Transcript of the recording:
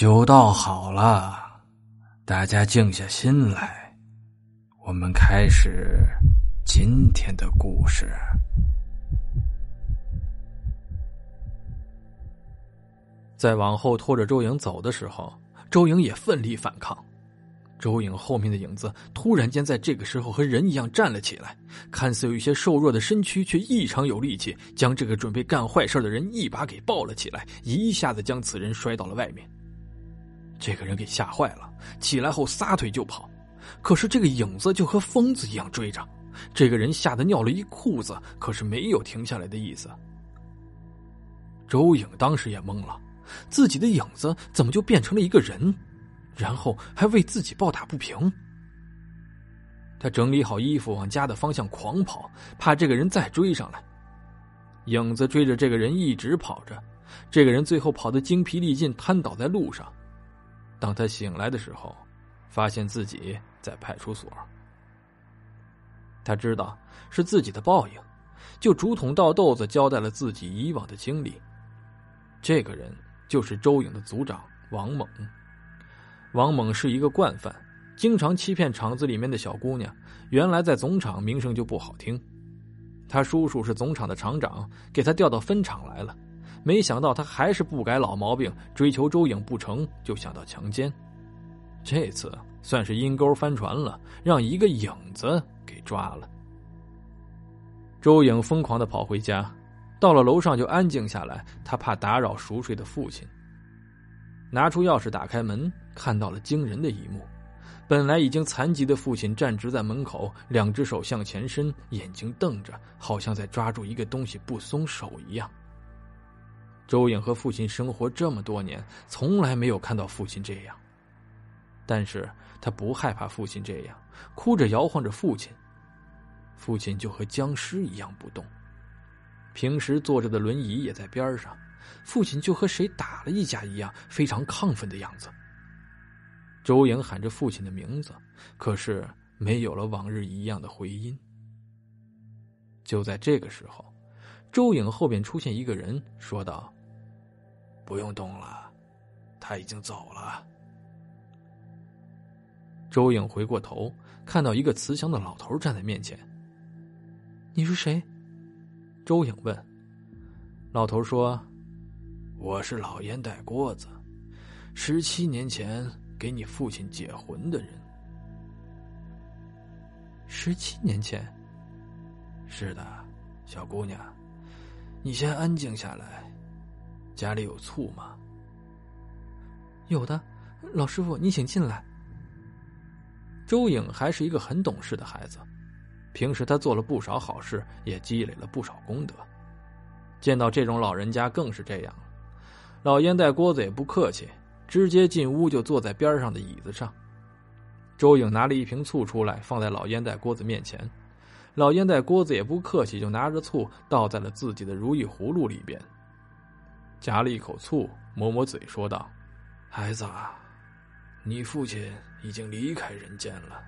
酒倒好了，大家静下心来，我们开始今天的故事。在往后拖着周颖走的时候，周颖也奋力反抗。周颖后面的影子突然间在这个时候和人一样站了起来，看似有一些瘦弱的身躯，却异常有力气，将这个准备干坏事的人一把给抱了起来，一下子将此人摔到了外面。这个人给吓坏了，起来后撒腿就跑，可是这个影子就和疯子一样追着。这个人吓得尿了一裤子，可是没有停下来的意思。周颖当时也懵了，自己的影子怎么就变成了一个人？然后还为自己抱打不平。他整理好衣服，往家的方向狂跑，怕这个人再追上来。影子追着这个人一直跑着，这个人最后跑得精疲力尽，瘫倒在路上。当他醒来的时候，发现自己在派出所。他知道是自己的报应，就竹筒倒豆子交代了自己以往的经历。这个人就是周颖的组长王猛。王猛是一个惯犯，经常欺骗厂子里面的小姑娘。原来在总厂名声就不好听，他叔叔是总厂的厂长，给他调到分厂来了。没想到他还是不改老毛病，追求周颖不成就想到强奸。这次算是阴沟翻船了，让一个影子给抓了。周颖疯狂的跑回家，到了楼上就安静下来，他怕打扰熟睡的父亲。拿出钥匙打开门，看到了惊人的一幕：本来已经残疾的父亲站直在门口，两只手向前伸，眼睛瞪着，好像在抓住一个东西不松手一样。周颖和父亲生活这么多年，从来没有看到父亲这样。但是他不害怕父亲这样，哭着摇晃着父亲。父亲就和僵尸一样不动，平时坐着的轮椅也在边上。父亲就和谁打了一架一样，非常亢奋的样子。周颖喊着父亲的名字，可是没有了往日一样的回音。就在这个时候，周颖后边出现一个人，说道：“不用动了，他已经走了。”周颖回过头，看到一个慈祥的老头站在面前。“你是谁？”周颖问。老头说。我是老烟袋锅子，十七年前给你父亲解魂的人。十七年前，是的，小姑娘，你先安静下来。家里有醋吗？有的，老师傅，你请进来。周颖还是一个很懂事的孩子，平时他做了不少好事，也积累了不少功德。见到这种老人家，更是这样。老烟袋锅子也不客气，直接进屋就坐在边上的椅子上。周颖拿了一瓶醋出来，放在老烟袋锅子面前。老烟袋锅子也不客气，就拿着醋倒在了自己的如意葫芦里边，夹了一口醋，抹抹嘴，说道：“孩子，你父亲已经离开人间了。”